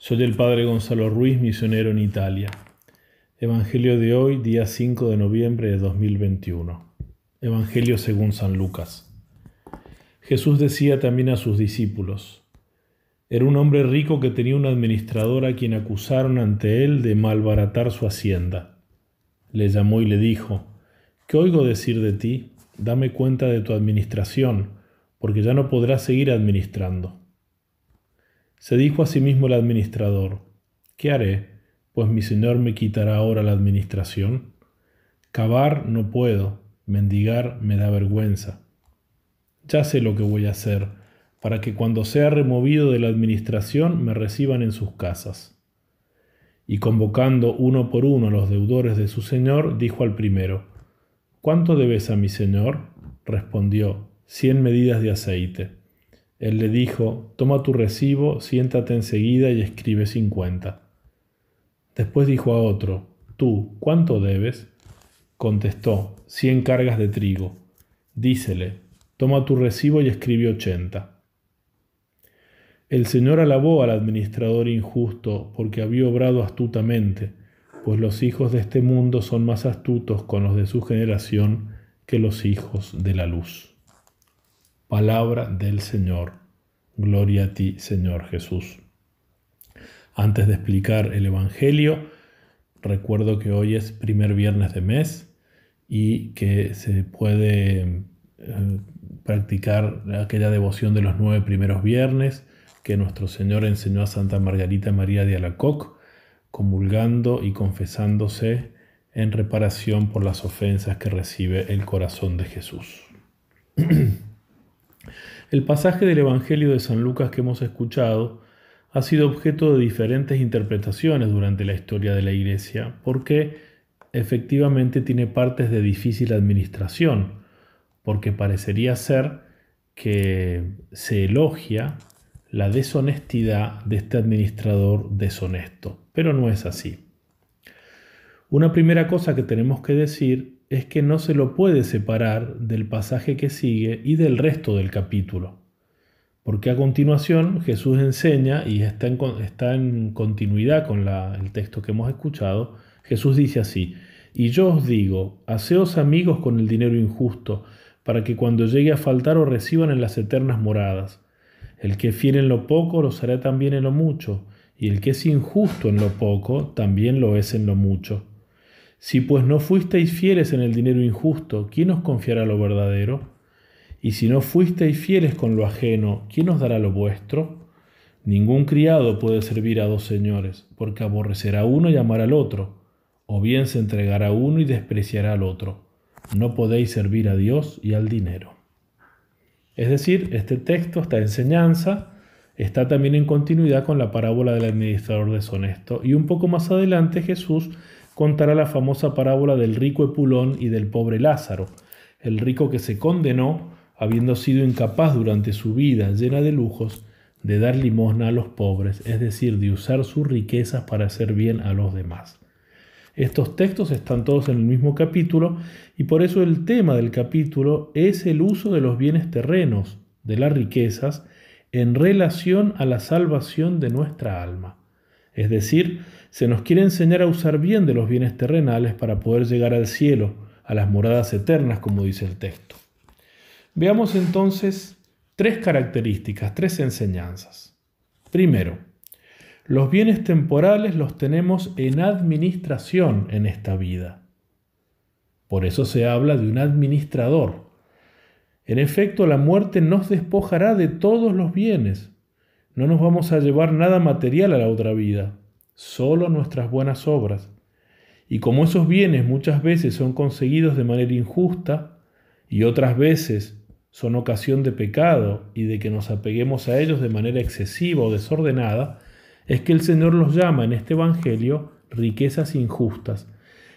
Soy el Padre Gonzalo Ruiz, misionero en Italia. Evangelio de hoy, día 5 de noviembre de 2021. Evangelio según San Lucas. Jesús decía también a sus discípulos, era un hombre rico que tenía un administrador a quien acusaron ante él de malbaratar su hacienda. Le llamó y le dijo, ¿qué oigo decir de ti? Dame cuenta de tu administración, porque ya no podrás seguir administrando. Se dijo a sí mismo el administrador, ¿qué haré? Pues mi señor me quitará ahora la administración. Cavar no puedo, mendigar me da vergüenza. Ya sé lo que voy a hacer, para que cuando sea removido de la administración me reciban en sus casas. Y convocando uno por uno a los deudores de su señor, dijo al primero, ¿Cuánto debes a mi señor? Respondió, cien medidas de aceite. Él le dijo, toma tu recibo, siéntate enseguida y escribe cincuenta. Después dijo a otro, tú, ¿cuánto debes? Contestó, cien cargas de trigo. Dícele, toma tu recibo y escribe ochenta. El Señor alabó al administrador injusto porque había obrado astutamente, pues los hijos de este mundo son más astutos con los de su generación que los hijos de la luz. Palabra del Señor. Gloria a ti, Señor Jesús. Antes de explicar el Evangelio, recuerdo que hoy es primer viernes de mes y que se puede eh, practicar aquella devoción de los nueve primeros viernes que nuestro Señor enseñó a Santa Margarita María de Alacoc, comulgando y confesándose en reparación por las ofensas que recibe el corazón de Jesús. El pasaje del Evangelio de San Lucas que hemos escuchado ha sido objeto de diferentes interpretaciones durante la historia de la Iglesia, porque efectivamente tiene partes de difícil administración, porque parecería ser que se elogia la deshonestidad de este administrador deshonesto, pero no es así. Una primera cosa que tenemos que decir es que no se lo puede separar del pasaje que sigue y del resto del capítulo. Porque a continuación Jesús enseña, y está en, continuidad con el texto que hemos escuchado, Jesús dice así, y yo os digo, haceos amigos con el dinero injusto, para que cuando llegue a faltar os reciban en las eternas moradas. El que es fiel en lo poco lo será también en lo mucho, y el que es injusto en lo poco también lo es en lo mucho. Si pues no fuisteis fieles en el dinero injusto, ¿quién os confiará lo verdadero? Y si no fuisteis fieles con lo ajeno, ¿quién os dará lo vuestro? Ningún criado puede servir a dos señores, porque aborrecerá a uno y amará al otro, o bien se entregará a uno y despreciará al otro. No podéis servir a Dios y al dinero. Es decir, este texto, esta enseñanza, está también en continuidad con la parábola del administrador deshonesto. Y un poco más adelante Jesús contará la famosa parábola del rico Epulón y del pobre Lázaro, el rico que se condenó, habiendo sido incapaz durante su vida llena de lujos, de dar limosna a los pobres, es decir, de usar sus riquezas para hacer bien a los demás. Estos textos están todos en el mismo capítulo y por eso el tema del capítulo es el uso de los bienes terrenos, de las riquezas, en relación a la salvación de nuestra alma. Es decir, se nos quiere enseñar a usar bien de los bienes terrenales para poder llegar al cielo, a las moradas eternas, como dice el texto. Veamos entonces tres características, tres enseñanzas. Primero, los bienes temporales los tenemos en administración en esta vida. Por eso se habla de un administrador. En efecto, la muerte nos despojará de todos los bienes, no nos vamos a llevar nada material a la otra vida, solo nuestras buenas obras. Y como esos bienes muchas veces son conseguidos de manera injusta y otras veces son ocasión de pecado y de que nos apeguemos a ellos de manera excesiva o desordenada, es que el Señor los llama en este Evangelio riquezas injustas,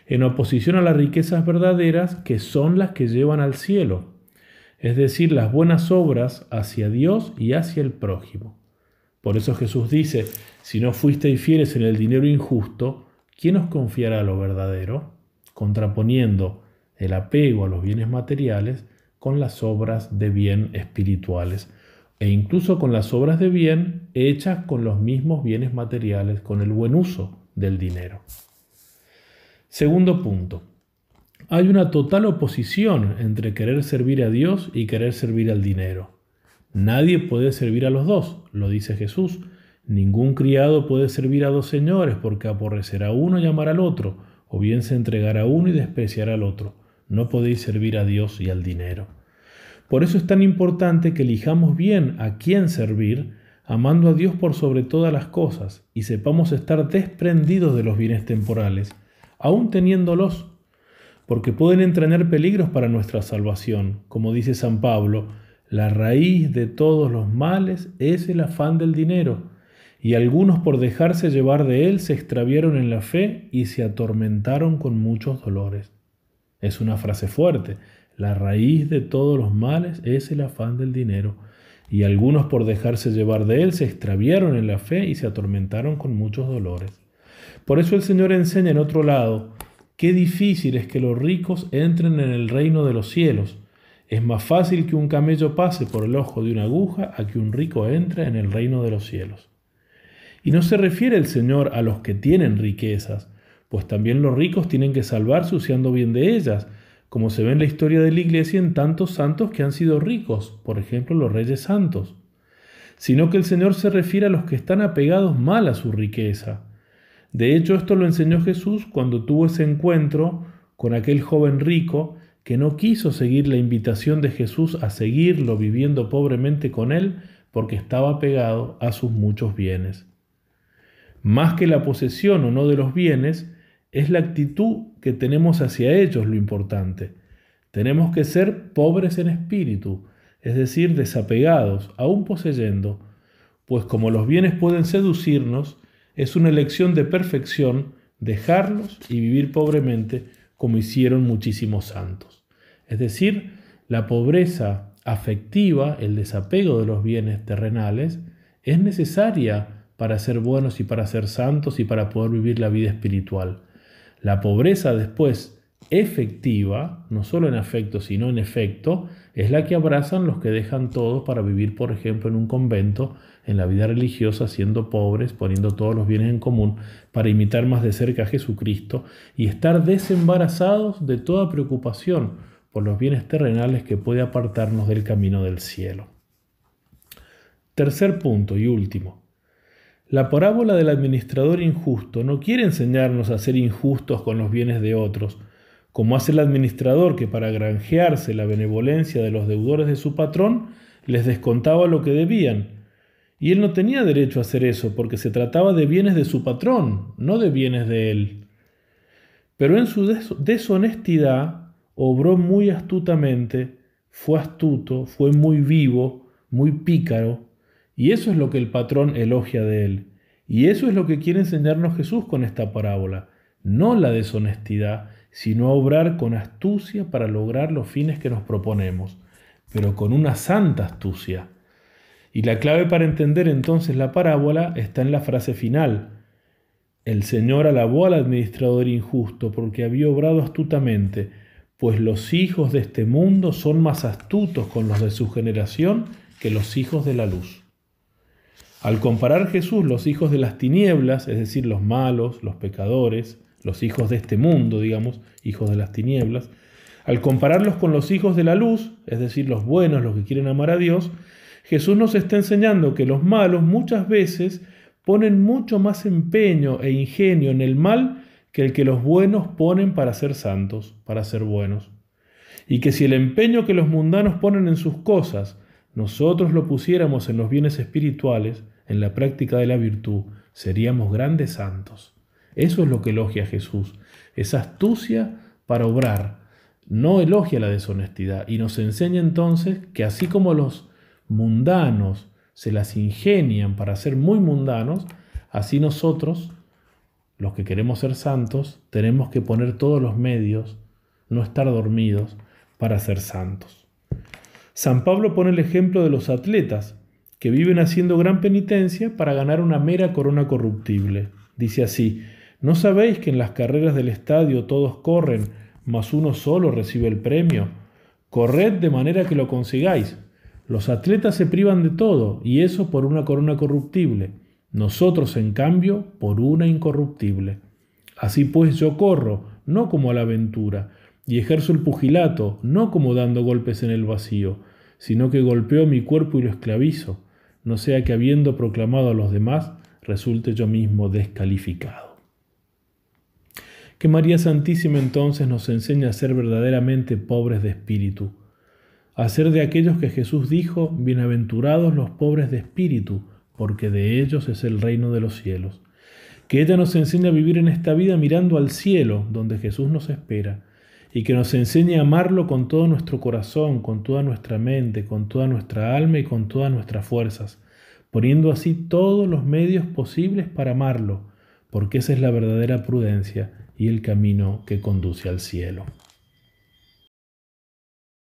en oposición a las riquezas verdaderas que son las que llevan al cielo, es decir, las buenas obras hacia Dios y hacia el prójimo. Por eso Jesús dice, si no fuisteis fieles en el dinero injusto, ¿quién os confiará lo verdadero? Contraponiendo el apego a los bienes materiales con las obras de bien espirituales. e incluso con las obras de bien hechas con los mismos bienes materiales, con el buen uso del dinero. Segundo punto. Hay una total oposición entre querer servir a Dios y querer servir al dinero. Nadie puede servir a los dos, lo dice Jesús. Ningún criado puede servir a dos señores porque aborrecerá a uno y amar al otro, o bien se entregará a uno y despreciará al otro. No podéis servir a Dios y al dinero. Por eso es tan importante que elijamos bien a quién servir, amando a Dios por sobre todas las cosas, y sepamos estar desprendidos de los bienes temporales, aun teniéndolos, porque pueden entrañar peligros para nuestra salvación. Como dice San Pablo, la raíz de todos los males es el afán del dinero, y algunos por dejarse llevar de él se extraviaron en la fe y se atormentaron con muchos dolores. Es una frase fuerte. La raíz de todos los males es el afán del dinero, y algunos por dejarse llevar de él se extraviaron en la fe y se atormentaron con muchos dolores. Por eso el Señor enseña en otro lado, qué difícil es que los ricos entren en el reino de los cielos. Es más fácil que un camello pase por el ojo de una aguja a que un rico entre en el reino de los cielos. Y no se refiere el Señor a los que tienen riquezas, pues también los ricos tienen que salvarse usando bien de ellas, como se ve en la historia de la iglesia en tantos santos que han sido ricos, por ejemplo los reyes santos, sino que el Señor se refiere a los que están apegados mal a su riqueza. De hecho, esto lo enseñó Jesús cuando tuvo ese encuentro con aquel joven rico que no quiso seguir la invitación de Jesús a seguirlo viviendo pobremente con él porque estaba apegado a sus muchos bienes. Más que la posesión o no de los bienes, es la actitud que tenemos hacia ellos lo importante. Tenemos que ser pobres en espíritu, es decir, desapegados, aún poseyendo, pues como los bienes pueden seducirnos, es una elección de perfección dejarlos y vivir pobremente como hicieron muchísimos santos. Es decir, la pobreza afectiva, el desapego de los bienes terrenales, es necesaria para ser buenos y para ser santos y para poder vivir la vida espiritual. La pobreza después efectiva, no solo en afecto, sino en efecto, es la que abrazan los que dejan todo para vivir, por ejemplo, en un convento, en la vida religiosa, siendo pobres, poniendo todos los bienes en común, para imitar más de cerca a Jesucristo y estar desembarazados de toda preocupación por los bienes terrenales que puede apartarnos del camino del cielo. Tercer punto y último. La parábola del administrador injusto no quiere enseñarnos a ser injustos con los bienes de otros, como hace el administrador que para granjearse la benevolencia de los deudores de su patrón les descontaba lo que debían. Y él no tenía derecho a hacer eso porque se trataba de bienes de su patrón, no de bienes de él. Pero en su deshonestidad obró muy astutamente, fue astuto, fue muy vivo, muy pícaro, y eso es lo que el patrón elogia de él. Y eso es lo que quiere enseñarnos Jesús con esta parábola. No la deshonestidad, sino obrar con astucia para lograr los fines que nos proponemos, pero con una santa astucia. Y la clave para entender entonces la parábola está en la frase final. El Señor alabó al administrador injusto porque había obrado astutamente, pues los hijos de este mundo son más astutos con los de su generación que los hijos de la luz. Al comparar Jesús los hijos de las tinieblas, es decir, los malos, los pecadores, los hijos de este mundo, digamos, hijos de las tinieblas, al compararlos con los hijos de la luz, es decir, los buenos, los que quieren amar a Dios, Jesús nos está enseñando que los malos muchas veces ponen mucho más empeño e ingenio en el mal que el que los buenos ponen para ser santos, para ser buenos. Y que si el empeño que los mundanos ponen en sus cosas, nosotros lo pusiéramos en los bienes espirituales, en la práctica de la virtud, seríamos grandes santos. Eso es lo que elogia Jesús, esa astucia para obrar. No elogia la deshonestidad y nos enseña entonces que así como los mundanos se las ingenian para ser muy mundanos, así nosotros, los que queremos ser santos, tenemos que poner todos los medios, no estar dormidos, para ser santos. San Pablo pone el ejemplo de los atletas que viven haciendo gran penitencia para ganar una mera corona corruptible. Dice así, ¿no sabéis que en las carreras del estadio todos corren, mas uno solo recibe el premio? Corred de manera que lo consigáis. Los atletas se privan de todo, y eso por una corona corruptible. Nosotros, en cambio, por una incorruptible. Así pues yo corro, no como a la aventura, y ejerzo el pugilato, no como dando golpes en el vacío, sino que golpeo mi cuerpo y lo esclavizo, no sea que habiendo proclamado a los demás, resulte yo mismo descalificado. Que María Santísima entonces nos enseña a ser verdaderamente pobres de espíritu, a ser de aquellos que Jesús dijo, bienaventurados los pobres de espíritu, porque de ellos es el reino de los cielos. Que ella nos enseñe a vivir en esta vida mirando al cielo, donde Jesús nos espera, y que nos enseñe a amarlo con todo nuestro corazón, con toda nuestra mente, con toda nuestra alma y con todas nuestras fuerzas, poniendo así todos los medios posibles para amarlo, porque esa es la verdadera prudencia y el camino que conduce al cielo.